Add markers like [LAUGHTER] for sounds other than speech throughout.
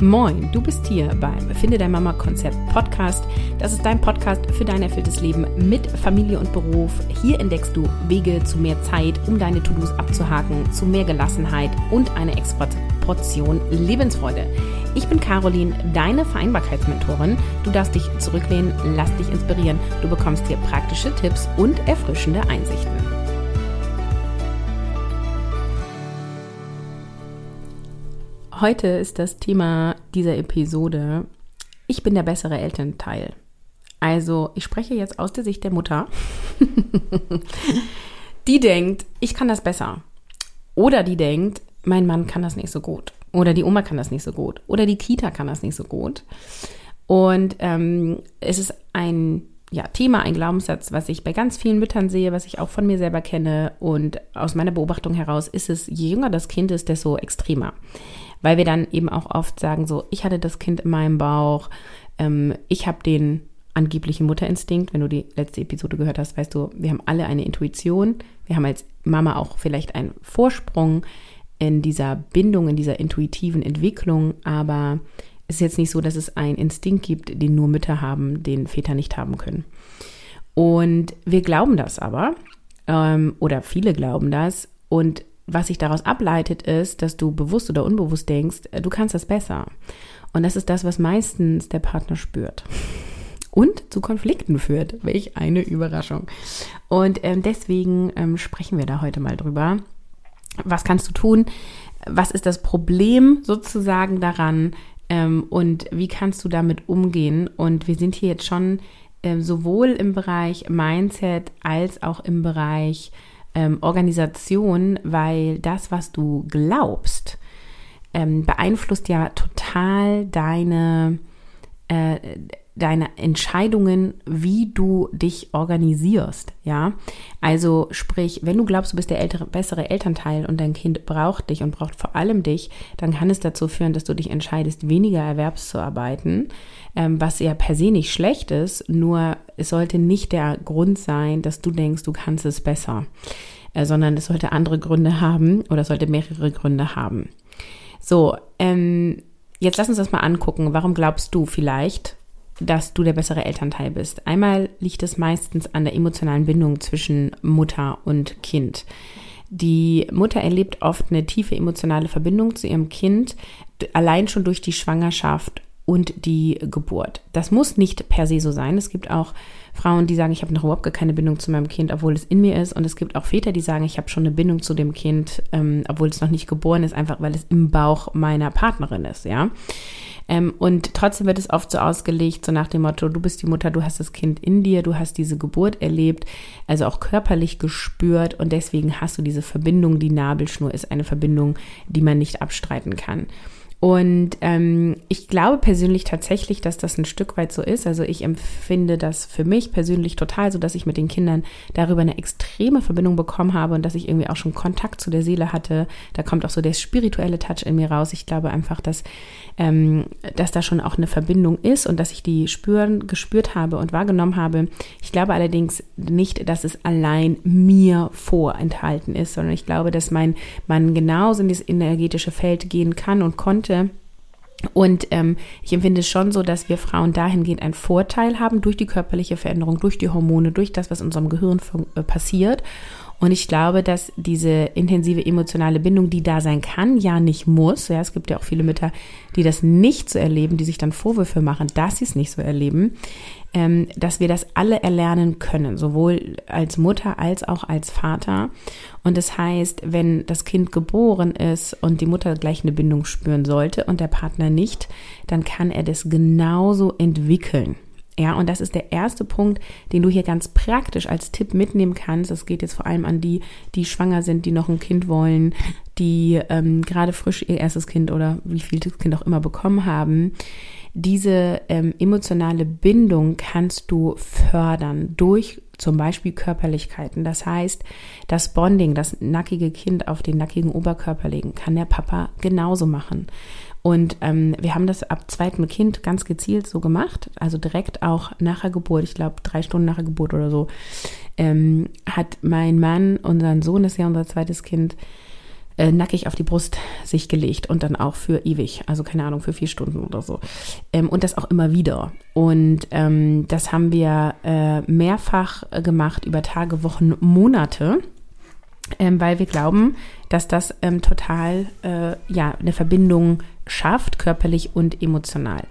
Moin, du bist hier beim Finde dein Mama Konzept Podcast. Das ist dein Podcast für dein erfülltes Leben mit Familie und Beruf. Hier entdeckst du Wege zu mehr Zeit, um deine To-Dos abzuhaken, zu mehr Gelassenheit und eine extra Portion Lebensfreude. Ich bin Caroline, deine Vereinbarkeitsmentorin. Du darfst dich zurücklehnen, lass dich inspirieren. Du bekommst hier praktische Tipps und erfrischende Einsichten. Heute ist das Thema dieser Episode, ich bin der bessere Elternteil. Also ich spreche jetzt aus der Sicht der Mutter, [LAUGHS] die denkt, ich kann das besser. Oder die denkt, mein Mann kann das nicht so gut. Oder die Oma kann das nicht so gut. Oder die Kita kann das nicht so gut. Und ähm, es ist ein ja, Thema, ein Glaubenssatz, was ich bei ganz vielen Müttern sehe, was ich auch von mir selber kenne. Und aus meiner Beobachtung heraus ist es, je jünger das Kind ist, desto extremer weil wir dann eben auch oft sagen, so, ich hatte das Kind in meinem Bauch, ähm, ich habe den angeblichen Mutterinstinkt. Wenn du die letzte Episode gehört hast, weißt du, wir haben alle eine Intuition. Wir haben als Mama auch vielleicht einen Vorsprung in dieser Bindung, in dieser intuitiven Entwicklung, aber es ist jetzt nicht so, dass es einen Instinkt gibt, den nur Mütter haben, den Väter nicht haben können. Und wir glauben das aber, ähm, oder viele glauben das, und was sich daraus ableitet, ist, dass du bewusst oder unbewusst denkst, äh, du kannst das besser. Und das ist das, was meistens der Partner spürt. Und zu Konflikten führt. Welch eine Überraschung. Und ähm, deswegen ähm, sprechen wir da heute mal drüber. Was kannst du tun? Was ist das Problem sozusagen daran? Ähm, und wie kannst du damit umgehen? Und wir sind hier jetzt schon ähm, sowohl im Bereich Mindset als auch im Bereich ähm, Organisation, weil das, was du glaubst, ähm, beeinflusst ja total deine, äh, deine Entscheidungen, wie du dich organisierst, ja. Also sprich, wenn du glaubst, du bist der ältere, bessere Elternteil und dein Kind braucht dich und braucht vor allem dich, dann kann es dazu führen, dass du dich entscheidest, weniger erwerbszuarbeiten, ähm, was ja per se nicht schlecht ist, nur es sollte nicht der Grund sein, dass du denkst, du kannst es besser, sondern es sollte andere Gründe haben oder sollte mehrere Gründe haben. So, ähm, jetzt lass uns das mal angucken. Warum glaubst du vielleicht, dass du der bessere Elternteil bist. Einmal liegt es meistens an der emotionalen Bindung zwischen Mutter und Kind. Die Mutter erlebt oft eine tiefe emotionale Verbindung zu ihrem Kind, allein schon durch die Schwangerschaft und die Geburt. Das muss nicht per se so sein. Es gibt auch Frauen, die sagen, ich habe noch überhaupt gar keine Bindung zu meinem Kind, obwohl es in mir ist. Und es gibt auch Väter, die sagen, ich habe schon eine Bindung zu dem Kind, ähm, obwohl es noch nicht geboren ist, einfach weil es im Bauch meiner Partnerin ist, ja. Ähm, und trotzdem wird es oft so ausgelegt, so nach dem Motto, du bist die Mutter, du hast das Kind in dir, du hast diese Geburt erlebt, also auch körperlich gespürt und deswegen hast du diese Verbindung, die Nabelschnur ist eine Verbindung, die man nicht abstreiten kann. Und ähm, ich glaube persönlich tatsächlich, dass das ein Stück weit so ist. Also ich empfinde das für mich persönlich total so, dass ich mit den Kindern darüber eine extreme Verbindung bekommen habe und dass ich irgendwie auch schon Kontakt zu der Seele hatte. Da kommt auch so der spirituelle Touch in mir raus. Ich glaube einfach, dass, ähm, dass da schon auch eine Verbindung ist und dass ich die spüren, gespürt habe und wahrgenommen habe. Ich glaube allerdings nicht, dass es allein mir vorenthalten ist, sondern ich glaube, dass mein man genauso in das energetische Feld gehen kann und konnte könnte. Und ähm, ich empfinde es schon so, dass wir Frauen dahingehend einen Vorteil haben durch die körperliche Veränderung, durch die Hormone, durch das, was in unserem Gehirn äh, passiert. Und ich glaube, dass diese intensive emotionale Bindung, die da sein kann, ja nicht muss. Ja, es gibt ja auch viele Mütter, die das nicht so erleben, die sich dann Vorwürfe machen, dass sie es nicht so erleben, ähm, dass wir das alle erlernen können, sowohl als Mutter als auch als Vater. Und das heißt, wenn das Kind geboren ist und die Mutter gleich eine Bindung spüren sollte und der Partner nicht, dann kann er das genauso entwickeln. Ja, und das ist der erste Punkt, den du hier ganz praktisch als Tipp mitnehmen kannst. Das geht jetzt vor allem an die, die schwanger sind, die noch ein Kind wollen, die ähm, gerade frisch ihr erstes Kind oder wie viel das Kind auch immer bekommen haben. Diese ähm, emotionale Bindung kannst du fördern durch zum Beispiel Körperlichkeiten. Das heißt, das Bonding, das nackige Kind auf den nackigen Oberkörper legen, kann der Papa genauso machen. Und ähm, wir haben das ab zweitem Kind ganz gezielt so gemacht, also direkt auch nach der Geburt, ich glaube drei Stunden nach der Geburt oder so, ähm, hat mein Mann, unseren Sohn, das ist ja unser zweites Kind, äh, nackig auf die Brust sich gelegt und dann auch für ewig, also keine Ahnung, für vier Stunden oder so. Ähm, und das auch immer wieder. Und ähm, das haben wir äh, mehrfach gemacht über Tage, Wochen, Monate. Ähm, weil wir glauben, dass das ähm, total äh, ja eine Verbindung schafft, körperlich und emotional.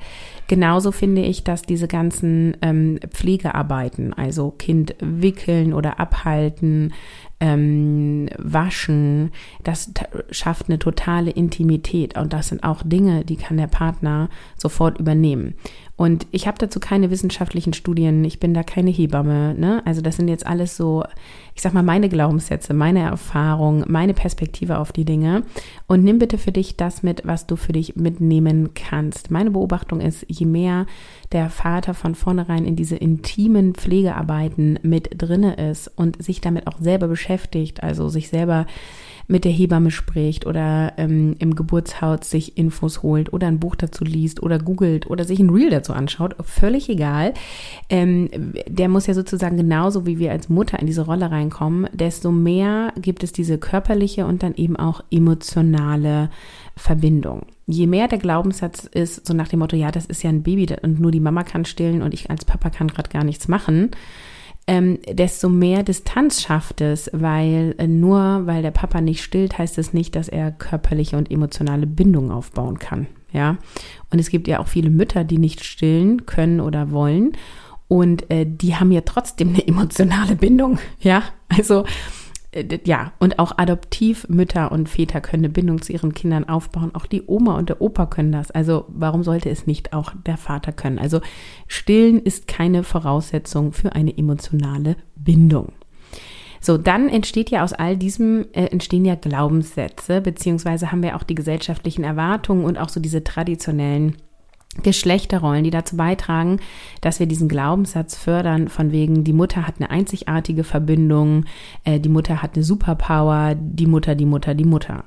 Genauso finde ich, dass diese ganzen ähm, Pflegearbeiten, also Kind wickeln oder abhalten, ähm, waschen, das schafft eine totale Intimität und das sind auch Dinge, die kann der Partner sofort übernehmen. Und ich habe dazu keine wissenschaftlichen Studien, ich bin da keine Hebamme. Ne? Also das sind jetzt alles so, ich sag mal, meine Glaubenssätze, meine Erfahrung, meine Perspektive auf die Dinge. Und nimm bitte für dich das mit, was du für dich mitnehmen kannst. Meine Beobachtung ist, je mehr der Vater von vornherein in diese intimen Pflegearbeiten mit drinne ist und sich damit auch selber beschäftigt, also sich selber mit der Hebamme spricht oder ähm, im Geburtshaus sich Infos holt oder ein Buch dazu liest oder googelt oder sich ein Reel dazu anschaut, völlig egal. Ähm, der muss ja sozusagen genauso wie wir als Mutter in diese Rolle reinkommen, desto mehr gibt es diese körperliche und dann eben auch emotionale Verbindung. Je mehr der Glaubenssatz ist, so nach dem Motto, ja, das ist ja ein Baby und nur die Mama kann stillen und ich als Papa kann gerade gar nichts machen, ähm, desto mehr Distanz schafft es, weil äh, nur weil der Papa nicht stillt, heißt es nicht, dass er körperliche und emotionale Bindungen aufbauen kann. Ja, und es gibt ja auch viele Mütter, die nicht stillen können oder wollen. Und äh, die haben ja trotzdem eine [LAUGHS] emotionale Bindung. Ja, also ja, und auch Adoptivmütter und Väter können eine Bindung zu ihren Kindern aufbauen. Auch die Oma und der Opa können das. Also warum sollte es nicht auch der Vater können? Also stillen ist keine Voraussetzung für eine emotionale Bindung. So, dann entsteht ja aus all diesem, äh, entstehen ja Glaubenssätze, beziehungsweise haben wir auch die gesellschaftlichen Erwartungen und auch so diese traditionellen Geschlechterrollen, die dazu beitragen, dass wir diesen Glaubenssatz fördern, von wegen, die Mutter hat eine einzigartige Verbindung, äh, die Mutter hat eine Superpower, die Mutter, die Mutter, die Mutter.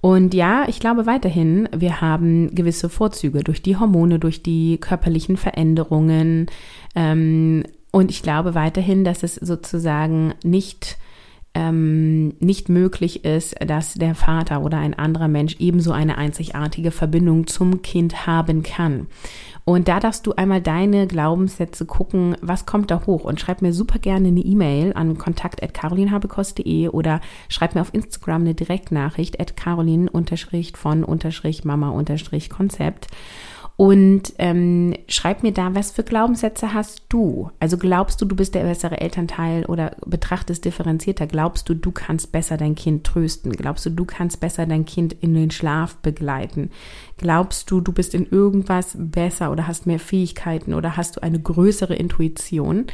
Und ja, ich glaube weiterhin, wir haben gewisse Vorzüge durch die Hormone, durch die körperlichen Veränderungen. Ähm, und ich glaube weiterhin, dass es sozusagen nicht ähm, nicht möglich ist, dass der Vater oder ein anderer Mensch ebenso eine einzigartige Verbindung zum Kind haben kann. Und da darfst du einmal deine Glaubenssätze gucken, was kommt da hoch? Und schreib mir super gerne eine E-Mail an kontakt.carolinhabekost.de oder schreib mir auf Instagram eine Direktnachricht at carolin von mama Konzept und ähm, schreib mir da, was für Glaubenssätze hast du? Also glaubst du, du bist der bessere Elternteil oder betrachtest differenzierter? Glaubst du, du kannst besser dein Kind trösten? Glaubst du, du kannst besser dein Kind in den Schlaf begleiten? Glaubst du, du bist in irgendwas besser oder hast mehr Fähigkeiten oder hast du eine größere Intuition?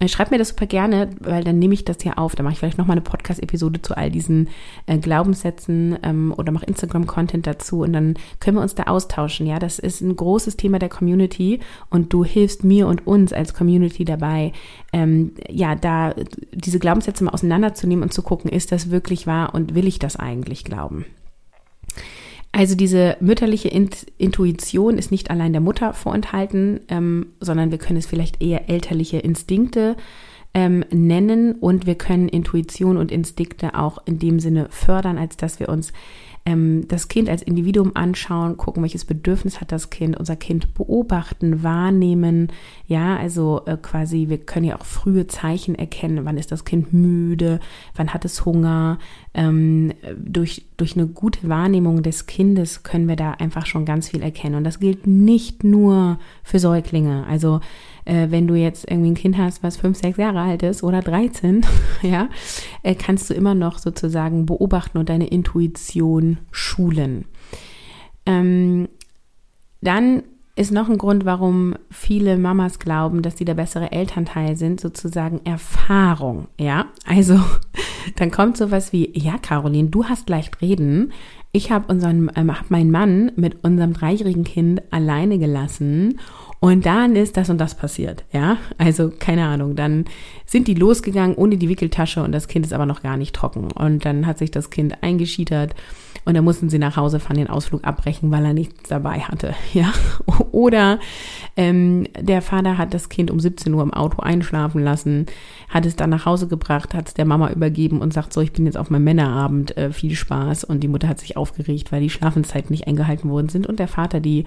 Äh, schreib mir das super gerne, weil dann nehme ich das hier auf. Da mache ich vielleicht nochmal eine Podcast-Episode zu all diesen äh, Glaubenssätzen ähm, oder mache Instagram-Content dazu und dann können wir uns da austauschen. Ja, das ist ein großes Thema der Community und du hilfst mir und uns als Community dabei, ähm, ja, da diese Glaubenssätze mal auseinanderzunehmen und zu gucken, ist das wirklich wahr und will ich das eigentlich glauben? Also diese mütterliche Intuition ist nicht allein der Mutter vorenthalten, ähm, sondern wir können es vielleicht eher elterliche Instinkte ähm, nennen und wir können Intuition und Instinkte auch in dem Sinne fördern, als dass wir uns ähm, das Kind als Individuum anschauen, gucken, welches Bedürfnis hat das Kind, unser Kind beobachten, wahrnehmen. Ja, also äh, quasi, wir können ja auch frühe Zeichen erkennen, wann ist das Kind müde, wann hat es Hunger. Ähm, durch, durch eine gute Wahrnehmung des Kindes können wir da einfach schon ganz viel erkennen. Und das gilt nicht nur für Säuglinge. Also äh, wenn du jetzt irgendwie ein Kind hast, was fünf, sechs Jahre alt ist oder 13, [LAUGHS] ja, äh, kannst du immer noch sozusagen beobachten und deine Intuition schulen. Ähm, dann ist noch ein Grund, warum viele Mamas glauben, dass sie der bessere Elternteil sind, sozusagen Erfahrung. Ja, also [LAUGHS] dann kommt sowas wie, ja, Caroline, du hast leicht reden. Ich habe unseren, ähm, hab meinen Mann mit unserem dreijährigen Kind alleine gelassen und dann ist das und das passiert, ja. Also keine Ahnung. Dann sind die losgegangen ohne die Wickeltasche und das Kind ist aber noch gar nicht trocken. Und dann hat sich das Kind eingeschiedert und dann mussten sie nach Hause fahren, den Ausflug abbrechen, weil er nichts dabei hatte, [LAUGHS] ja. Oder ähm, der Vater hat das Kind um 17 Uhr im Auto einschlafen lassen, hat es dann nach Hause gebracht, hat es der Mama übergeben und sagt so, ich bin jetzt auf meinem Männerabend, äh, viel Spaß. Und die Mutter hat sich aufgeregt, weil die Schlafenszeiten nicht eingehalten worden sind und der Vater die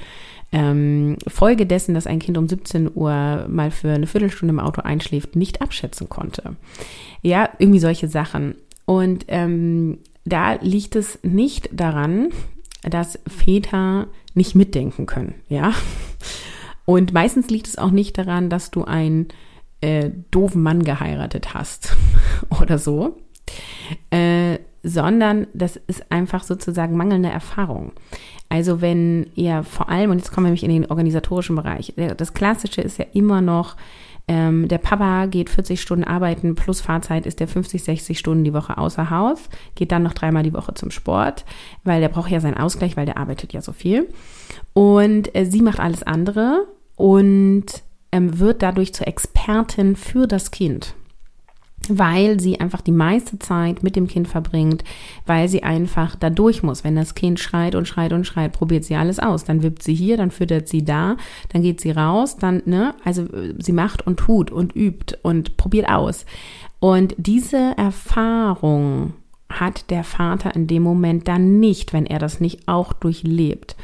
ähm, Folge dessen, dass ein Kind um 17 Uhr mal für eine Viertelstunde im Auto einschläft, nicht abschätzen konnte. Ja, irgendwie solche Sachen. Und ähm, da liegt es nicht daran, dass Väter nicht mitdenken können, ja. Und meistens liegt es auch nicht daran, dass du einen äh, doofen Mann geheiratet hast [LAUGHS] oder so, äh, sondern das ist einfach sozusagen mangelnde Erfahrung. Also wenn ihr vor allem, und jetzt kommen wir nämlich in den organisatorischen Bereich, das Klassische ist ja immer noch, ähm, der Papa geht 40 Stunden arbeiten plus Fahrzeit ist der 50, 60 Stunden die Woche außer Haus, geht dann noch dreimal die Woche zum Sport, weil der braucht ja seinen Ausgleich, weil der arbeitet ja so viel. Und äh, sie macht alles andere und ähm, wird dadurch zur Expertin für das Kind weil sie einfach die meiste Zeit mit dem Kind verbringt, weil sie einfach da durch muss. Wenn das Kind schreit und schreit und schreit, probiert sie alles aus. Dann wippt sie hier, dann füttert sie da, dann geht sie raus, dann, ne, also sie macht und tut und übt und probiert aus. Und diese Erfahrung hat der Vater in dem Moment dann nicht, wenn er das nicht auch durchlebt.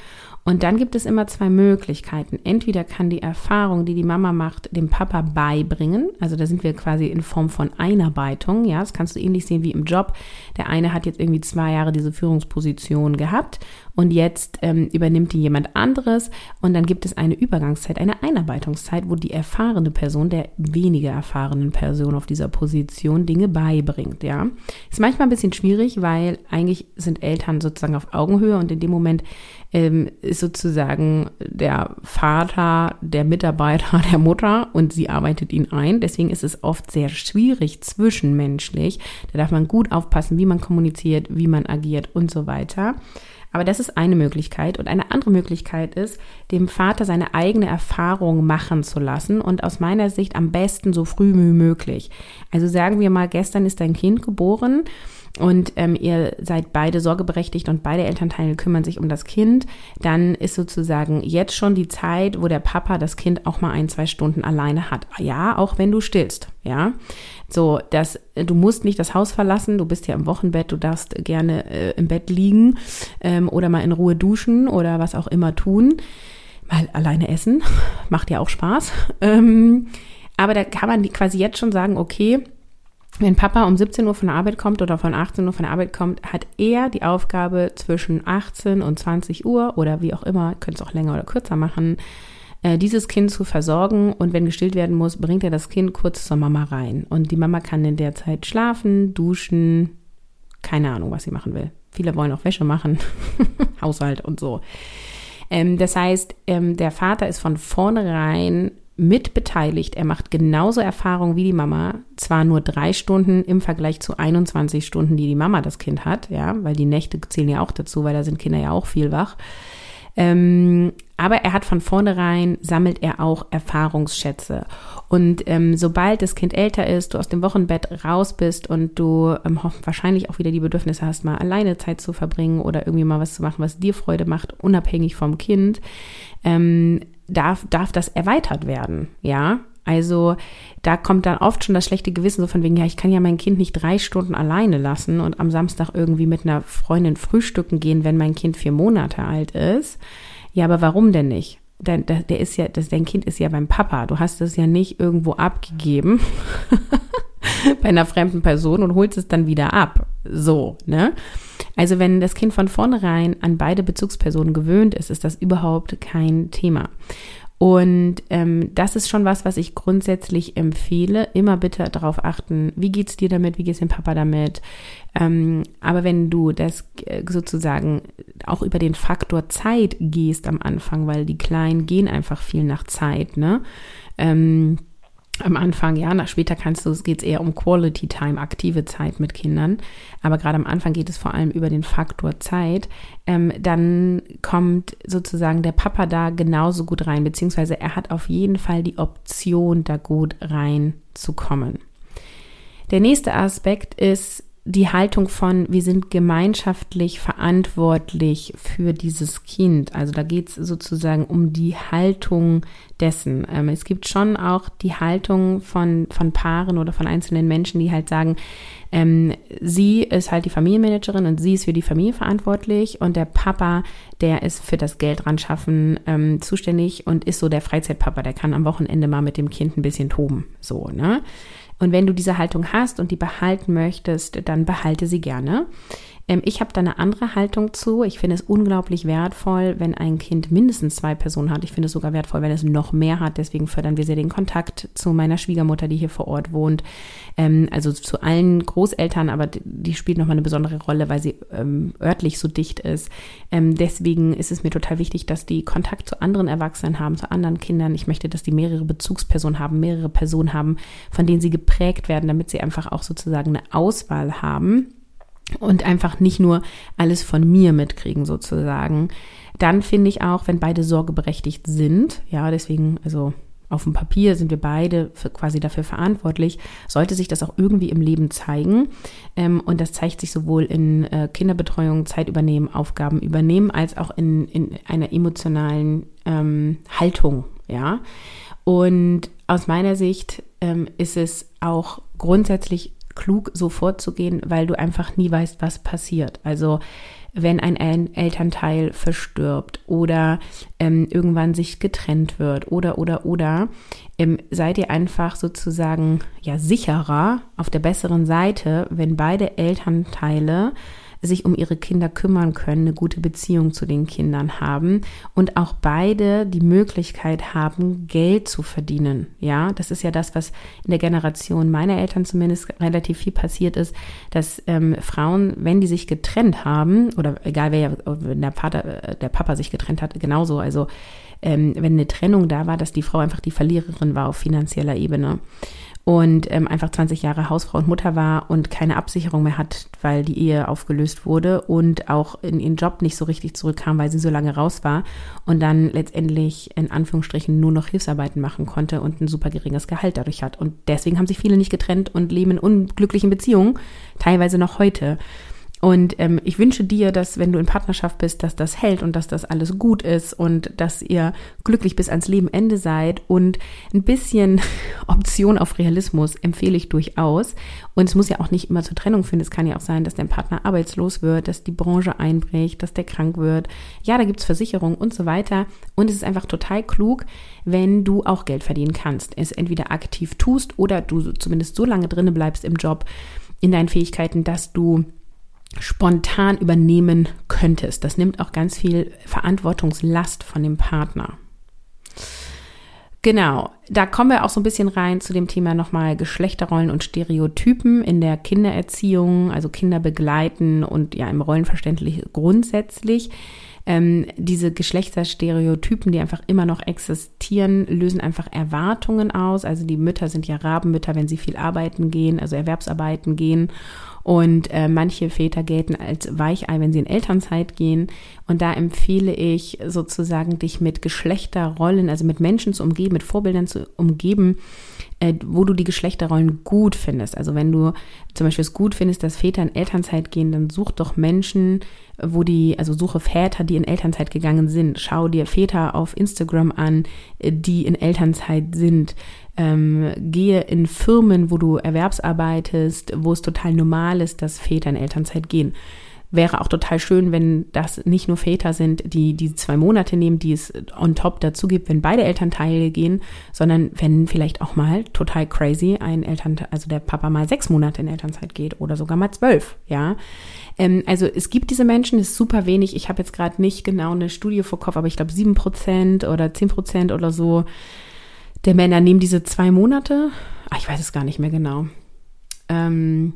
Und dann gibt es immer zwei Möglichkeiten. Entweder kann die Erfahrung, die die Mama macht, dem Papa beibringen. Also da sind wir quasi in Form von Einarbeitung. Ja, das kannst du ähnlich sehen wie im Job. Der eine hat jetzt irgendwie zwei Jahre diese Führungsposition gehabt und jetzt ähm, übernimmt die jemand anderes und dann gibt es eine Übergangszeit, eine Einarbeitungszeit, wo die erfahrene Person der weniger erfahrenen Person auf dieser Position Dinge beibringt, ja. Ist manchmal ein bisschen schwierig, weil eigentlich sind Eltern sozusagen auf Augenhöhe und in dem Moment ähm, ist sozusagen der Vater der Mitarbeiter [LAUGHS] der Mutter und sie arbeitet ihn ein. Deswegen ist es oft sehr schwierig zwischenmenschlich. Da darf man gut aufpassen, wie man kommuniziert, wie man agiert und so weiter. Aber das ist eine Möglichkeit. Und eine andere Möglichkeit ist, dem Vater seine eigene Erfahrung machen zu lassen und aus meiner Sicht am besten so früh wie möglich. Also sagen wir mal, gestern ist dein Kind geboren und ähm, ihr seid beide sorgeberechtigt und beide Elternteile kümmern sich um das Kind, dann ist sozusagen jetzt schon die Zeit, wo der Papa das Kind auch mal ein, zwei Stunden alleine hat. Ja, auch wenn du stillst, ja. So, dass du musst nicht das Haus verlassen, du bist ja im Wochenbett, du darfst gerne äh, im Bett liegen ähm, oder mal in Ruhe duschen oder was auch immer tun. Mal alleine essen, [LAUGHS] macht ja auch Spaß. Ähm, aber da kann man quasi jetzt schon sagen, okay, wenn Papa um 17 Uhr von der Arbeit kommt oder von 18 Uhr von der Arbeit kommt, hat er die Aufgabe zwischen 18 und 20 Uhr oder wie auch immer, könnt es auch länger oder kürzer machen, äh, dieses Kind zu versorgen und wenn gestillt werden muss, bringt er das Kind kurz zur Mama rein. Und die Mama kann in der Zeit schlafen, duschen, keine Ahnung, was sie machen will. Viele wollen auch Wäsche machen, [LAUGHS] Haushalt und so. Ähm, das heißt, ähm, der Vater ist von vornherein mitbeteiligt. Er macht genauso Erfahrung wie die Mama, zwar nur drei Stunden im Vergleich zu 21 Stunden, die die Mama das Kind hat, ja, weil die Nächte zählen ja auch dazu, weil da sind Kinder ja auch viel wach. Ähm, aber er hat von vornherein, sammelt er auch Erfahrungsschätze. Und ähm, sobald das Kind älter ist, du aus dem Wochenbett raus bist und du ähm, wahrscheinlich auch wieder die Bedürfnisse hast, mal alleine Zeit zu verbringen oder irgendwie mal was zu machen, was dir Freude macht, unabhängig vom Kind, ähm, darf, darf das erweitert werden, ja. Also da kommt dann oft schon das schlechte Gewissen so von wegen, ja, ich kann ja mein Kind nicht drei Stunden alleine lassen und am Samstag irgendwie mit einer Freundin frühstücken gehen, wenn mein Kind vier Monate alt ist. Ja, aber warum denn nicht? Der, der, der ist ja, das, dein Kind ist ja beim Papa. Du hast es ja nicht irgendwo abgegeben [LAUGHS] [LAUGHS] bei einer fremden Person und holst es dann wieder ab. So, ne? Also wenn das Kind von vornherein an beide Bezugspersonen gewöhnt ist, ist das überhaupt kein Thema. Und ähm, das ist schon was, was ich grundsätzlich empfehle. Immer bitte darauf achten, wie geht's dir damit, wie geht's dem Papa damit. Ähm, aber wenn du das äh, sozusagen auch über den Faktor Zeit gehst am Anfang, weil die Kleinen gehen einfach viel nach Zeit, ne? Ähm, am Anfang, ja, nach später kannst du, es geht eher um Quality Time, aktive Zeit mit Kindern. Aber gerade am Anfang geht es vor allem über den Faktor Zeit. Ähm, dann kommt sozusagen der Papa da genauso gut rein, beziehungsweise er hat auf jeden Fall die Option, da gut reinzukommen. Der nächste Aspekt ist, die Haltung von, wir sind gemeinschaftlich verantwortlich für dieses Kind. Also da geht es sozusagen um die Haltung dessen. Ähm, es gibt schon auch die Haltung von, von Paaren oder von einzelnen Menschen, die halt sagen, ähm, sie ist halt die Familienmanagerin und sie ist für die Familie verantwortlich und der Papa, der ist für das Geld ran schaffen ähm, zuständig und ist so der Freizeitpapa, der kann am Wochenende mal mit dem Kind ein bisschen toben. So, ne? Und wenn du diese Haltung hast und die behalten möchtest, dann behalte sie gerne. Ähm, ich habe da eine andere Haltung zu. Ich finde es unglaublich wertvoll, wenn ein Kind mindestens zwei Personen hat. Ich finde es sogar wertvoll, wenn es noch mehr hat. Deswegen fördern wir sehr den Kontakt zu meiner Schwiegermutter, die hier vor Ort wohnt. Ähm, also zu allen Großeltern, aber die spielt nochmal eine besondere Rolle, weil sie ähm, örtlich so dicht ist. Deswegen ist es mir total wichtig, dass die Kontakt zu anderen Erwachsenen haben, zu anderen Kindern. Ich möchte, dass die mehrere Bezugspersonen haben, mehrere Personen haben, von denen sie geprägt werden, damit sie einfach auch sozusagen eine Auswahl haben und einfach nicht nur alles von mir mitkriegen sozusagen. Dann finde ich auch, wenn beide sorgeberechtigt sind, ja, deswegen, also auf dem Papier sind wir beide quasi dafür verantwortlich, sollte sich das auch irgendwie im Leben zeigen. Ähm, und das zeigt sich sowohl in äh, Kinderbetreuung, Zeit übernehmen, Aufgaben übernehmen, als auch in, in einer emotionalen ähm, Haltung, ja. Und aus meiner Sicht ähm, ist es auch grundsätzlich klug, so vorzugehen, weil du einfach nie weißt, was passiert. Also wenn ein Elternteil verstirbt oder ähm, irgendwann sich getrennt wird oder oder oder, ähm, seid ihr einfach sozusagen ja sicherer auf der besseren Seite, wenn beide Elternteile sich um ihre Kinder kümmern können, eine gute Beziehung zu den Kindern haben und auch beide die Möglichkeit haben, Geld zu verdienen. Ja, das ist ja das, was in der Generation meiner Eltern zumindest relativ viel passiert ist, dass ähm, Frauen, wenn die sich getrennt haben, oder egal wer, wenn der Vater, äh, der Papa sich getrennt hat, genauso, also ähm, wenn eine Trennung da war, dass die Frau einfach die Verliererin war auf finanzieller Ebene und ähm, einfach 20 Jahre Hausfrau und Mutter war und keine Absicherung mehr hat, weil die Ehe aufgelöst wurde und auch in ihren Job nicht so richtig zurückkam, weil sie so lange raus war und dann letztendlich in Anführungsstrichen nur noch Hilfsarbeiten machen konnte und ein super geringes Gehalt dadurch hat. Und deswegen haben sich viele nicht getrennt und leben in unglücklichen Beziehungen, teilweise noch heute. Und ähm, ich wünsche dir, dass wenn du in Partnerschaft bist, dass das hält und dass das alles gut ist und dass ihr glücklich bis ans Lebenende seid. Und ein bisschen [LAUGHS] Option auf Realismus empfehle ich durchaus. Und es muss ja auch nicht immer zur Trennung führen. Es kann ja auch sein, dass dein Partner arbeitslos wird, dass die Branche einbricht, dass der krank wird. Ja, da gibt's Versicherungen und so weiter. Und es ist einfach total klug, wenn du auch Geld verdienen kannst. Es entweder aktiv tust oder du zumindest so lange drinne bleibst im Job, in deinen Fähigkeiten, dass du spontan übernehmen könntest. Das nimmt auch ganz viel Verantwortungslast von dem Partner. Genau, da kommen wir auch so ein bisschen rein zu dem Thema nochmal Geschlechterrollen und Stereotypen in der Kindererziehung, also Kinder begleiten und ja im Rollenverständlich grundsätzlich. Ähm, diese Geschlechterstereotypen, die einfach immer noch existieren, lösen einfach Erwartungen aus. Also die Mütter sind ja Rabenmütter, wenn sie viel arbeiten gehen, also Erwerbsarbeiten gehen. Und äh, manche Väter gelten als Weichei, wenn sie in Elternzeit gehen. Und da empfehle ich sozusagen, dich mit Geschlechterrollen, also mit Menschen zu umgeben, mit Vorbildern zu umgeben, äh, wo du die Geschlechterrollen gut findest. Also wenn du zum Beispiel es gut findest, dass Väter in Elternzeit gehen, dann such doch Menschen, wo die, also suche Väter, die in Elternzeit gegangen sind. Schau dir Väter auf Instagram an, äh, die in Elternzeit sind. Ähm, gehe in Firmen, wo du erwerbsarbeitest, wo es total normal ist, dass Väter in Elternzeit gehen. Wäre auch total schön, wenn das nicht nur Väter sind, die die zwei Monate nehmen, die es on top dazu gibt, wenn beide Elternteile gehen, sondern wenn vielleicht auch mal total crazy ein Elternteil, also der Papa mal sechs Monate in Elternzeit geht oder sogar mal zwölf, ja. Ähm, also es gibt diese Menschen, ist super wenig. Ich habe jetzt gerade nicht genau eine Studie vor Kopf, aber ich glaube sieben Prozent oder zehn Prozent oder so der Männer nehmen diese zwei Monate. Ach, ich weiß es gar nicht mehr genau. Ähm,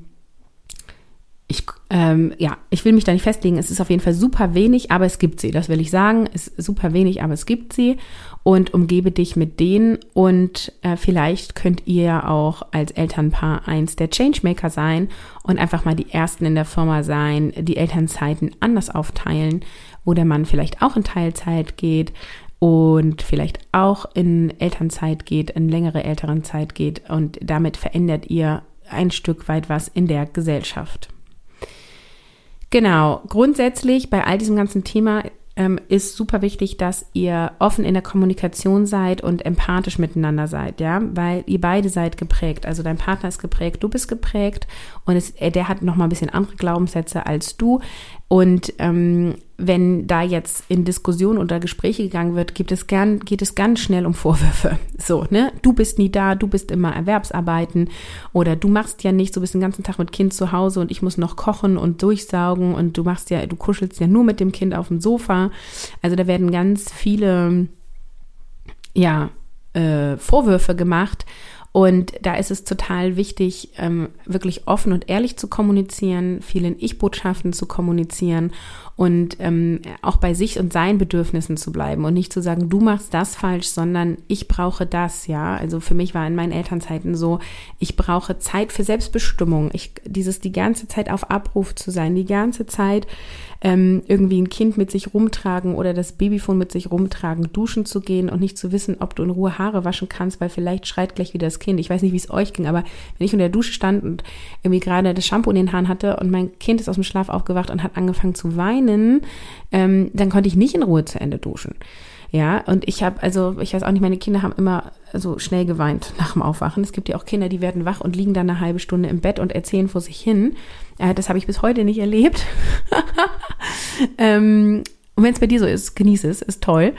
ich, ähm, ja, ich will mich da nicht festlegen. Es ist auf jeden Fall super wenig, aber es gibt sie. Das will ich sagen. Es ist super wenig, aber es gibt sie. Und umgebe dich mit denen. Und äh, vielleicht könnt ihr auch als Elternpaar eins der Changemaker sein und einfach mal die Ersten in der Firma sein, die Elternzeiten anders aufteilen, wo der Mann vielleicht auch in Teilzeit geht und vielleicht auch in Elternzeit geht, in längere Elternzeit geht. Und damit verändert ihr ein Stück weit was in der Gesellschaft. Genau. Grundsätzlich bei all diesem ganzen Thema ähm, ist super wichtig, dass ihr offen in der Kommunikation seid und empathisch miteinander seid, ja, weil ihr beide seid geprägt. Also dein Partner ist geprägt, du bist geprägt und es, der hat noch mal ein bisschen andere Glaubenssätze als du. Und ähm, wenn da jetzt in Diskussion oder Gespräche gegangen wird, gibt es gern, geht es ganz schnell um Vorwürfe. [LAUGHS] So, ne? Du bist nie da, du bist immer Erwerbsarbeiten oder du machst ja nichts, du bist den ganzen Tag mit Kind zu Hause und ich muss noch kochen und durchsaugen und du machst ja, du kuschelst ja nur mit dem Kind auf dem Sofa. Also da werden ganz viele, ja, äh, Vorwürfe gemacht und da ist es total wichtig, ähm, wirklich offen und ehrlich zu kommunizieren, vielen Ich-Botschaften zu kommunizieren und ähm, auch bei sich und seinen Bedürfnissen zu bleiben und nicht zu sagen, du machst das falsch, sondern ich brauche das, ja. Also für mich war in meinen Elternzeiten so, ich brauche Zeit für Selbstbestimmung. Ich, dieses die ganze Zeit auf Abruf zu sein, die ganze Zeit ähm, irgendwie ein Kind mit sich rumtragen oder das Babyfon mit sich rumtragen, duschen zu gehen und nicht zu wissen, ob du in Ruhe Haare waschen kannst, weil vielleicht schreit gleich wieder das Kind. Ich weiß nicht, wie es euch ging, aber wenn ich in der Dusche stand und irgendwie gerade das Shampoo in den Haaren hatte und mein Kind ist aus dem Schlaf aufgewacht und hat angefangen zu weinen, ähm, dann konnte ich nicht in Ruhe zu Ende duschen. Ja, und ich habe, also ich weiß auch nicht, meine Kinder haben immer so schnell geweint nach dem Aufwachen. Es gibt ja auch Kinder, die werden wach und liegen dann eine halbe Stunde im Bett und erzählen vor sich hin. Äh, das habe ich bis heute nicht erlebt. [LAUGHS] ähm, und wenn es bei dir so ist, genieße es, ist toll.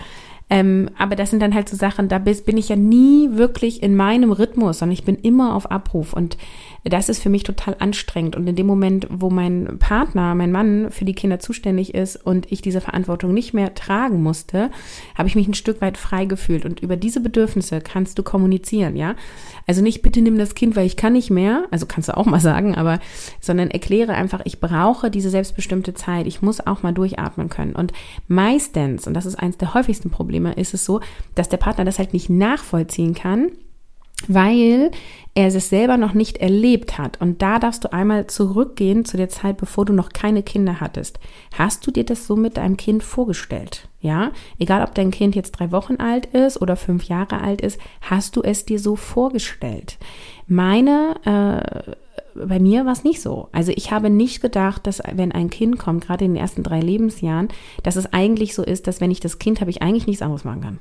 Ähm, aber das sind dann halt so Sachen, da bin ich ja nie wirklich in meinem Rhythmus, sondern ich bin immer auf Abruf. Und das ist für mich total anstrengend. Und in dem Moment, wo mein Partner, mein Mann für die Kinder zuständig ist und ich diese Verantwortung nicht mehr tragen musste, habe ich mich ein Stück weit frei gefühlt. Und über diese Bedürfnisse kannst du kommunizieren, ja? Also nicht bitte nimm das Kind, weil ich kann nicht mehr, also kannst du auch mal sagen, aber, sondern erkläre einfach, ich brauche diese selbstbestimmte Zeit. Ich muss auch mal durchatmen können. Und meistens, und das ist eines der häufigsten Probleme, ist es so, dass der Partner das halt nicht nachvollziehen kann, weil er es selber noch nicht erlebt hat. Und da darfst du einmal zurückgehen zu der Zeit, bevor du noch keine Kinder hattest. Hast du dir das so mit deinem Kind vorgestellt? Ja, egal ob dein Kind jetzt drei Wochen alt ist oder fünf Jahre alt ist, hast du es dir so vorgestellt? Meine, äh, bei mir war es nicht so. Also ich habe nicht gedacht, dass wenn ein Kind kommt, gerade in den ersten drei Lebensjahren, dass es eigentlich so ist, dass wenn ich das Kind habe, ich eigentlich nichts anderes machen kann.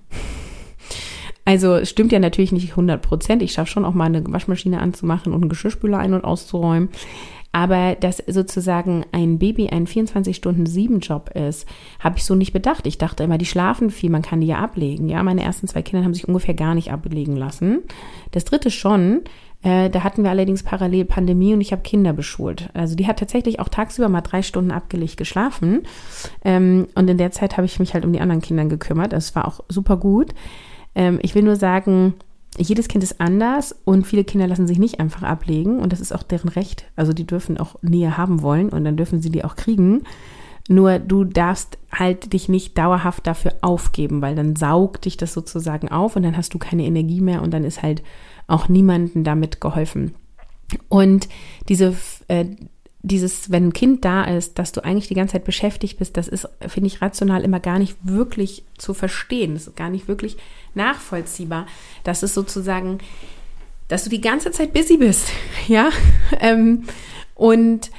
Also stimmt ja natürlich nicht 100 Prozent. Ich schaffe schon auch mal eine Waschmaschine anzumachen und einen Geschirrspüler ein- und auszuräumen. Aber dass sozusagen ein Baby ein 24-Stunden-7-Job ist, habe ich so nicht bedacht. Ich dachte immer, die schlafen viel, man kann die ja ablegen. Ja, meine ersten zwei Kinder haben sich ungefähr gar nicht ablegen lassen. Das dritte schon. Äh, da hatten wir allerdings parallel Pandemie und ich habe Kinder beschult. Also die hat tatsächlich auch tagsüber mal drei Stunden abgelegt geschlafen. Ähm, und in der Zeit habe ich mich halt um die anderen Kinder gekümmert. Das war auch super gut. Ähm, ich will nur sagen, jedes Kind ist anders und viele Kinder lassen sich nicht einfach ablegen und das ist auch deren Recht. Also die dürfen auch Nähe haben wollen und dann dürfen sie die auch kriegen. Nur du darfst halt dich nicht dauerhaft dafür aufgeben, weil dann saugt dich das sozusagen auf und dann hast du keine Energie mehr und dann ist halt auch niemandem damit geholfen. Und diese, äh, dieses, wenn ein Kind da ist, dass du eigentlich die ganze Zeit beschäftigt bist, das ist, finde ich, rational immer gar nicht wirklich zu verstehen. Das ist gar nicht wirklich nachvollziehbar. Das ist sozusagen, dass du die ganze Zeit busy bist, [LAUGHS] ja. Ähm, und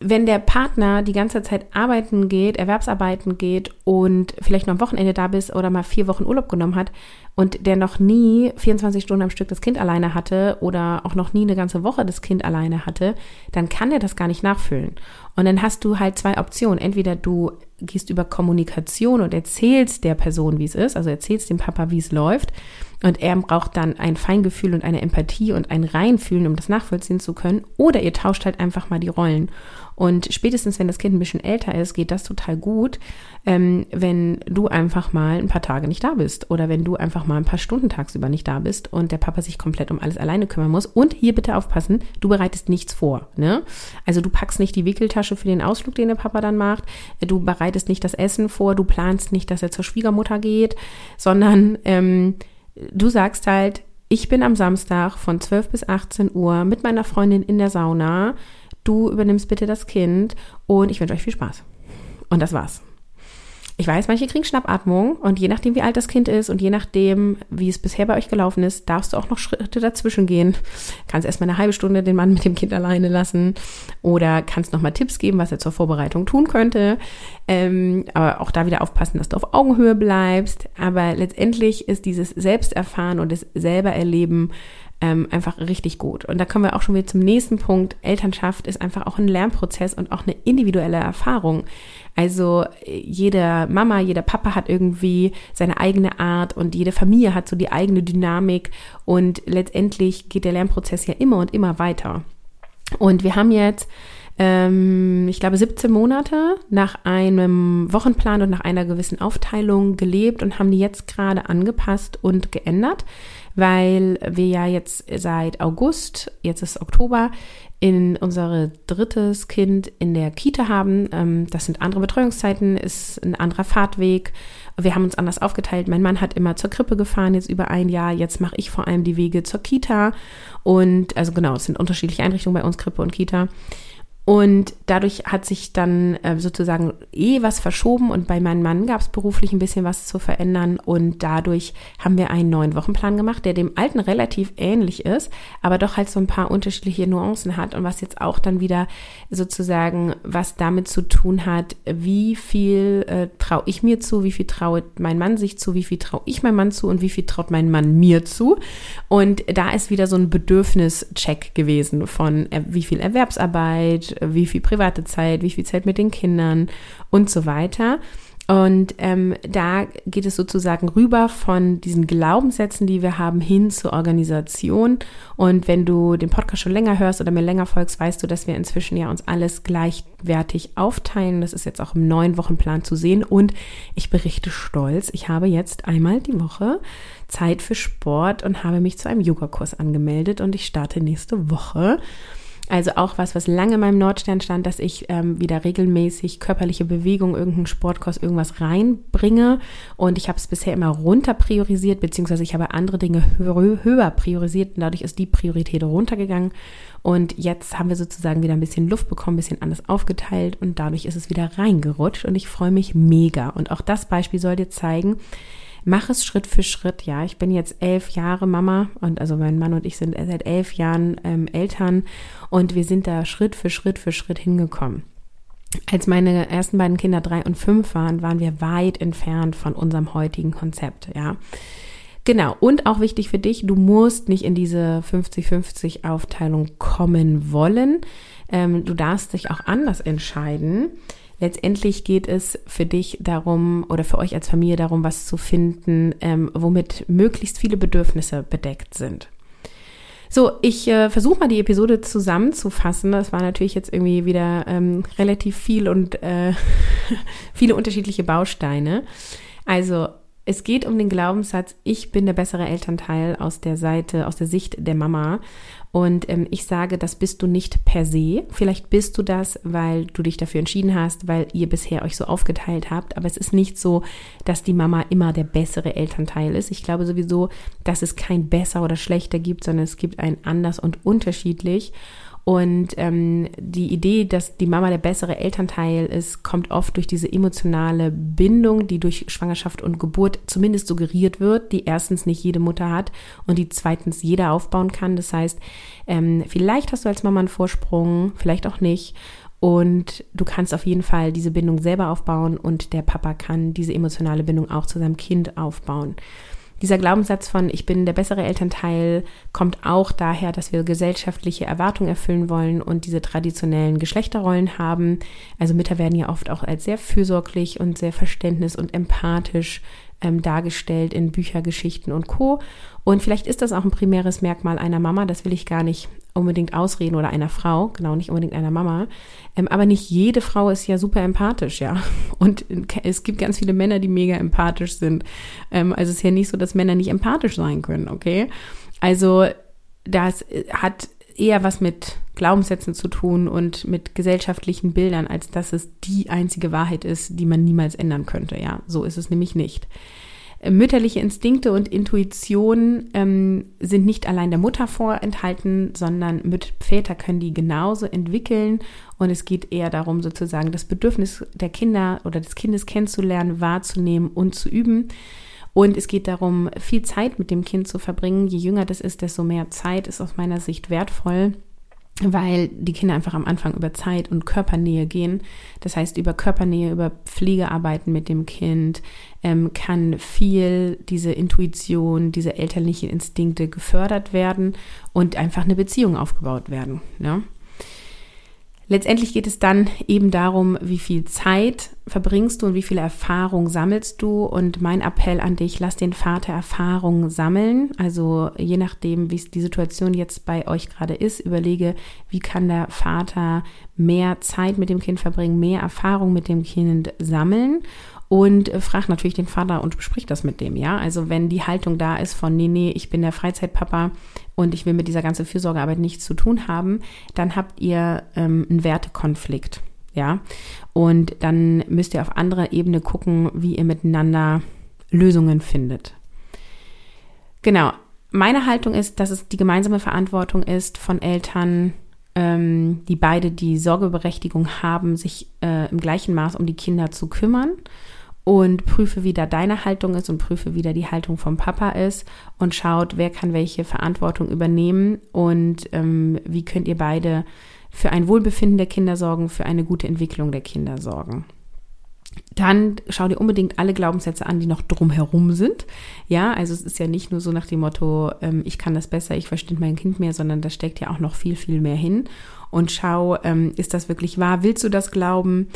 wenn der Partner die ganze Zeit arbeiten geht, Erwerbsarbeiten geht und vielleicht noch am Wochenende da bist oder mal vier Wochen Urlaub genommen hat und der noch nie 24 Stunden am Stück das Kind alleine hatte oder auch noch nie eine ganze Woche das Kind alleine hatte, dann kann der das gar nicht nachfüllen. Und dann hast du halt zwei Optionen. Entweder du gehst über Kommunikation und erzählst der Person, wie es ist, also erzählst dem Papa, wie es läuft. Und er braucht dann ein Feingefühl und eine Empathie und ein Reinfühlen, um das nachvollziehen zu können. Oder ihr tauscht halt einfach mal die Rollen. Und spätestens, wenn das Kind ein bisschen älter ist, geht das total gut, ähm, wenn du einfach mal ein paar Tage nicht da bist oder wenn du einfach mal ein paar Stunden tagsüber nicht da bist und der Papa sich komplett um alles alleine kümmern muss. Und hier bitte aufpassen, du bereitest nichts vor. Ne? Also du packst nicht die Wickeltasche für den Ausflug, den der Papa dann macht. Du bereitest nicht das Essen vor, du planst nicht, dass er zur Schwiegermutter geht, sondern ähm, du sagst halt, ich bin am Samstag von 12 bis 18 Uhr mit meiner Freundin in der Sauna du übernimmst bitte das Kind und ich wünsche euch viel Spaß. Und das war's. ich weiß, manche kriegen Schnappatmung und je nachdem, wie alt das Kind ist und je nachdem, wie es bisher bei euch gelaufen ist, darfst du auch noch Schritte dazwischen gehen. Kannst erstmal eine halbe Stunde den Mann mit dem Kind alleine lassen oder kannst nochmal Tipps geben, was er zur Vorbereitung tun könnte. Ähm, aber auch da wieder aufpassen, dass du auf Augenhöhe bleibst. Aber letztendlich ist dieses Selbsterfahren und das selber erleben ähm, einfach richtig gut. Und da kommen wir auch schon wieder zum nächsten Punkt. Elternschaft ist einfach auch ein Lernprozess und auch eine individuelle Erfahrung. Also jede Mama, jeder Papa hat irgendwie seine eigene Art und jede Familie hat so die eigene Dynamik und letztendlich geht der Lernprozess ja immer und immer weiter. Und wir haben jetzt ähm, ich glaube, 17 Monate nach einem Wochenplan und nach einer gewissen Aufteilung gelebt und haben die jetzt gerade angepasst und geändert weil wir ja jetzt seit August, jetzt ist Oktober, in unser drittes Kind in der Kita haben. Ähm, das sind andere Betreuungszeiten, ist ein anderer Fahrtweg. Wir haben uns anders aufgeteilt. Mein Mann hat immer zur Krippe gefahren, jetzt über ein Jahr. Jetzt mache ich vor allem die Wege zur Kita. Und also genau, es sind unterschiedliche Einrichtungen bei uns, Krippe und Kita. Und dadurch hat sich dann äh, sozusagen eh was verschoben und bei meinem Mann gab es beruflich ein bisschen was zu verändern und dadurch haben wir einen neuen Wochenplan gemacht, der dem alten relativ ähnlich ist, aber doch halt so ein paar unterschiedliche Nuancen hat und was jetzt auch dann wieder sozusagen was damit zu tun hat, wie viel äh, traue ich mir zu, wie viel traue mein Mann sich zu, wie viel traue ich meinem Mann zu und wie viel traut mein Mann mir zu. Und da ist wieder so ein Bedürfnischeck gewesen von äh, wie viel Erwerbsarbeit, wie viel private Zeit, wie viel Zeit mit den Kindern und so weiter. Und ähm, da geht es sozusagen rüber von diesen Glaubenssätzen, die wir haben, hin zur Organisation. Und wenn du den Podcast schon länger hörst oder mir länger folgst, weißt du, dass wir inzwischen ja uns alles gleichwertig aufteilen. Das ist jetzt auch im neuen Wochenplan zu sehen. Und ich berichte stolz, ich habe jetzt einmal die Woche Zeit für Sport und habe mich zu einem Yogakurs angemeldet und ich starte nächste Woche. Also auch was, was lange in meinem Nordstern stand, dass ich ähm, wieder regelmäßig körperliche Bewegung, irgendeinen Sportkurs, irgendwas reinbringe. Und ich habe es bisher immer runter priorisiert, beziehungsweise ich habe andere Dinge höher, höher priorisiert und dadurch ist die Priorität runtergegangen. Und jetzt haben wir sozusagen wieder ein bisschen Luft bekommen, ein bisschen anders aufgeteilt und dadurch ist es wieder reingerutscht und ich freue mich mega. Und auch das Beispiel soll dir zeigen, mach es Schritt für Schritt. Ja, ich bin jetzt elf Jahre Mama und also mein Mann und ich sind seit elf Jahren ähm, Eltern und wir sind da Schritt für Schritt für Schritt hingekommen. Als meine ersten beiden Kinder drei und fünf waren, waren wir weit entfernt von unserem heutigen Konzept. Ja. Genau, und auch wichtig für dich, du musst nicht in diese 50-50 Aufteilung kommen wollen. Ähm, du darfst dich auch anders entscheiden. Letztendlich geht es für dich darum oder für euch als Familie darum, was zu finden, ähm, womit möglichst viele Bedürfnisse bedeckt sind. So, ich äh, versuche mal die Episode zusammenzufassen. Das war natürlich jetzt irgendwie wieder ähm, relativ viel und äh, [LAUGHS] viele unterschiedliche Bausteine. Also es geht um den Glaubenssatz, ich bin der bessere Elternteil aus der Seite, aus der Sicht der Mama. Und ähm, ich sage, das bist du nicht per se. Vielleicht bist du das, weil du dich dafür entschieden hast, weil ihr bisher euch so aufgeteilt habt. Aber es ist nicht so, dass die Mama immer der bessere Elternteil ist. Ich glaube sowieso, dass es kein besser oder schlechter gibt, sondern es gibt ein anders und unterschiedlich. Und ähm, die Idee, dass die Mama der bessere Elternteil ist, kommt oft durch diese emotionale Bindung, die durch Schwangerschaft und Geburt zumindest suggeriert wird, die erstens nicht jede Mutter hat und die zweitens jeder aufbauen kann. Das heißt, ähm, vielleicht hast du als Mama einen Vorsprung, vielleicht auch nicht. Und du kannst auf jeden Fall diese Bindung selber aufbauen und der Papa kann diese emotionale Bindung auch zu seinem Kind aufbauen. Dieser Glaubenssatz von ich bin der bessere Elternteil kommt auch daher, dass wir gesellschaftliche Erwartungen erfüllen wollen und diese traditionellen Geschlechterrollen haben. Also Mütter werden ja oft auch als sehr fürsorglich und sehr verständnis- und empathisch ähm, dargestellt in Büchergeschichten und Co. Und vielleicht ist das auch ein primäres Merkmal einer Mama, das will ich gar nicht unbedingt ausreden oder einer Frau, genau, nicht unbedingt einer Mama. Ähm, aber nicht jede Frau ist ja super empathisch, ja. [LAUGHS] Und es gibt ganz viele Männer, die mega empathisch sind. Ähm, also es ist ja nicht so, dass Männer nicht empathisch sein können, okay? Also das hat eher was mit Glaubenssätzen zu tun und mit gesellschaftlichen Bildern, als dass es die einzige Wahrheit ist, die man niemals ändern könnte. Ja, so ist es nämlich nicht. Mütterliche Instinkte und Intuition ähm, sind nicht allein der Mutter vorenthalten, sondern Müt Väter können die genauso entwickeln. Und es geht eher darum, sozusagen das Bedürfnis der Kinder oder des Kindes kennenzulernen, wahrzunehmen und zu üben. Und es geht darum, viel Zeit mit dem Kind zu verbringen. Je jünger das ist, desto mehr Zeit ist aus meiner Sicht wertvoll weil die Kinder einfach am Anfang über Zeit und Körpernähe gehen. Das heißt, über Körpernähe, über Pflegearbeiten mit dem Kind ähm, kann viel diese Intuition, diese elterlichen Instinkte gefördert werden und einfach eine Beziehung aufgebaut werden. Ne? Letztendlich geht es dann eben darum, wie viel Zeit verbringst du und wie viel Erfahrung sammelst du. Und mein Appell an dich, lass den Vater Erfahrung sammeln. Also je nachdem, wie die Situation jetzt bei euch gerade ist, überlege, wie kann der Vater mehr Zeit mit dem Kind verbringen, mehr Erfahrung mit dem Kind sammeln und äh, frag natürlich den Vater und besprich das mit dem, ja. Also wenn die Haltung da ist von, nee, nee, ich bin der Freizeitpapa und ich will mit dieser ganzen Fürsorgearbeit nichts zu tun haben, dann habt ihr ähm, einen Wertekonflikt, ja. Und dann müsst ihr auf anderer Ebene gucken, wie ihr miteinander Lösungen findet. Genau. Meine Haltung ist, dass es die gemeinsame Verantwortung ist von Eltern, ähm, die beide die Sorgeberechtigung haben, sich äh, im gleichen Maß um die Kinder zu kümmern und prüfe, wie da deine Haltung ist und prüfe, wie da die Haltung vom Papa ist und schaut, wer kann welche Verantwortung übernehmen und ähm, wie könnt ihr beide für ein Wohlbefinden der Kinder sorgen, für eine gute Entwicklung der Kinder sorgen. Dann schau dir unbedingt alle Glaubenssätze an, die noch drumherum sind. Ja, also es ist ja nicht nur so nach dem Motto, ähm, ich kann das besser, ich verstehe mein Kind mehr, sondern da steckt ja auch noch viel, viel mehr hin. Und schau, ähm, ist das wirklich wahr? Willst du das glauben?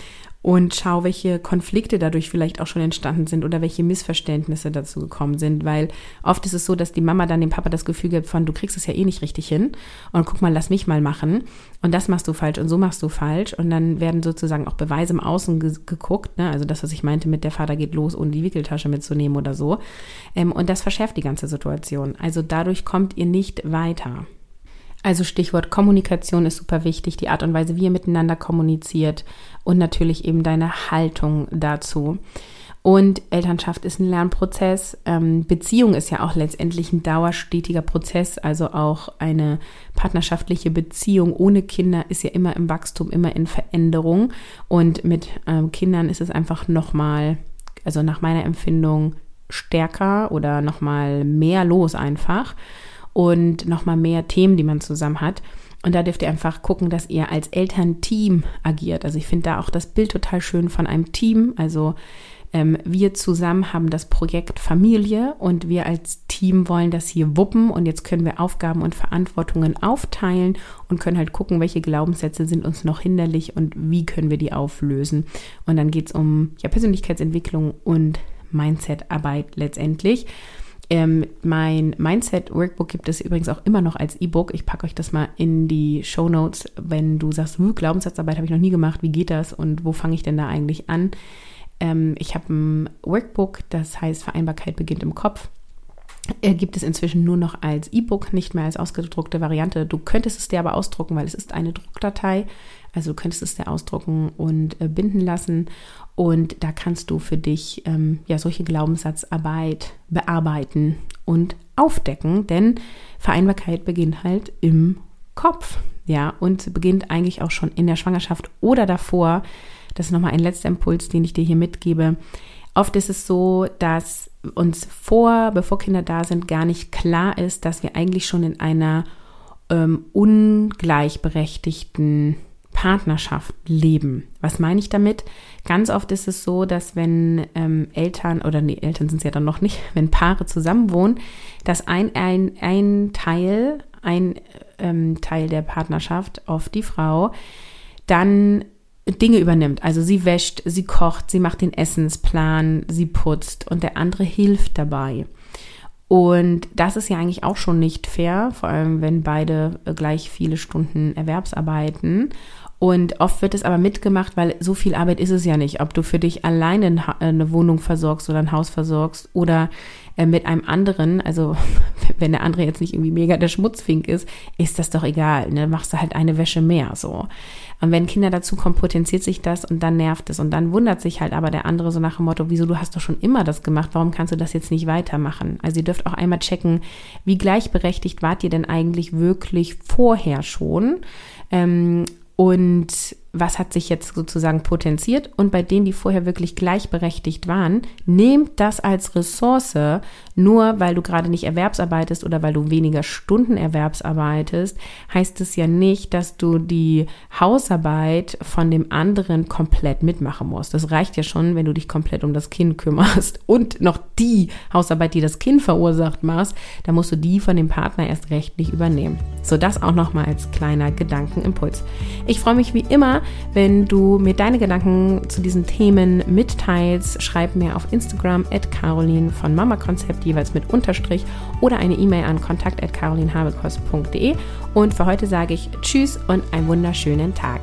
Und schau, welche Konflikte dadurch vielleicht auch schon entstanden sind oder welche Missverständnisse dazu gekommen sind, weil oft ist es so, dass die Mama dann dem Papa das Gefühl gibt von, du kriegst es ja eh nicht richtig hin und guck mal, lass mich mal machen und das machst du falsch und so machst du falsch und dann werden sozusagen auch Beweise im Außen ge geguckt, ne? also das, was ich meinte mit der Vater geht los, ohne die Wickeltasche mitzunehmen oder so ähm, und das verschärft die ganze Situation. Also dadurch kommt ihr nicht weiter. Also Stichwort Kommunikation ist super wichtig, die Art und Weise, wie ihr miteinander kommuniziert und natürlich eben deine Haltung dazu. Und Elternschaft ist ein Lernprozess. Ähm, Beziehung ist ja auch letztendlich ein dauerstetiger Prozess. Also auch eine partnerschaftliche Beziehung ohne Kinder ist ja immer im Wachstum, immer in Veränderung. Und mit ähm, Kindern ist es einfach nochmal, also nach meiner Empfindung, stärker oder nochmal mehr los einfach und nochmal mehr Themen, die man zusammen hat. Und da dürft ihr einfach gucken, dass ihr als Elternteam agiert. Also ich finde da auch das Bild total schön von einem Team. Also ähm, wir zusammen haben das Projekt Familie und wir als Team wollen das hier wuppen und jetzt können wir Aufgaben und Verantwortungen aufteilen und können halt gucken, welche Glaubenssätze sind uns noch hinderlich und wie können wir die auflösen. Und dann geht es um ja, Persönlichkeitsentwicklung und Mindsetarbeit letztendlich. Ähm, mein Mindset-Workbook gibt es übrigens auch immer noch als E-Book. Ich packe euch das mal in die Show Notes, wenn du sagst, Glaubenssatzarbeit habe ich noch nie gemacht, wie geht das und wo fange ich denn da eigentlich an? Ähm, ich habe ein Workbook, das heißt Vereinbarkeit beginnt im Kopf. Er gibt es inzwischen nur noch als E-Book, nicht mehr als ausgedruckte Variante. Du könntest es dir aber ausdrucken, weil es ist eine Druckdatei. Also du könntest es dir ausdrucken und äh, binden lassen. Und da kannst du für dich ähm, ja solche Glaubenssatzarbeit bearbeiten und aufdecken, denn Vereinbarkeit beginnt halt im Kopf. Ja, und beginnt eigentlich auch schon in der Schwangerschaft oder davor. Das ist nochmal ein letzter Impuls, den ich dir hier mitgebe. Oft ist es so, dass uns vor, bevor Kinder da sind, gar nicht klar ist, dass wir eigentlich schon in einer ähm, ungleichberechtigten Partnerschaft leben. Was meine ich damit? Ganz oft ist es so, dass wenn ähm, Eltern, oder nee, Eltern sind es ja dann noch nicht, [LAUGHS] wenn Paare zusammenwohnen, dass ein, ein, ein Teil, ein ähm, Teil der Partnerschaft, oft die Frau, dann Dinge übernimmt. Also sie wäscht, sie kocht, sie macht den Essensplan, sie putzt und der andere hilft dabei. Und das ist ja eigentlich auch schon nicht fair, vor allem wenn beide gleich viele Stunden Erwerbsarbeiten. Und oft wird es aber mitgemacht, weil so viel Arbeit ist es ja nicht. Ob du für dich alleine eine Wohnung versorgst oder ein Haus versorgst oder äh, mit einem anderen. Also [LAUGHS] wenn der andere jetzt nicht irgendwie mega der Schmutzfink ist, ist das doch egal. Ne? Machst du halt eine Wäsche mehr so. Und wenn Kinder dazu kommen, potenziert sich das und dann nervt es. Und dann wundert sich halt aber der andere so nach dem Motto, wieso du hast doch schon immer das gemacht, warum kannst du das jetzt nicht weitermachen? Also ihr dürft auch einmal checken, wie gleichberechtigt wart ihr denn eigentlich wirklich vorher schon? Ähm, und was hat sich jetzt sozusagen potenziert und bei denen, die vorher wirklich gleichberechtigt waren, nehmt das als Ressource, nur weil du gerade nicht erwerbsarbeitest oder weil du weniger Stunden erwerbsarbeitest, heißt es ja nicht, dass du die Hausarbeit von dem anderen komplett mitmachen musst. Das reicht ja schon, wenn du dich komplett um das Kind kümmerst und noch die Hausarbeit, die das Kind verursacht, machst, da musst du die von dem Partner erst recht nicht übernehmen. So das auch nochmal als kleiner Gedankenimpuls. Ich freue mich wie immer, wenn du mir deine Gedanken zu diesen Themen mitteilst, schreib mir auf Instagram at Caroline von Mama Konzept jeweils mit Unterstrich oder eine E-Mail an kontakt at carolinhabekost.de und für heute sage ich Tschüss und einen wunderschönen Tag.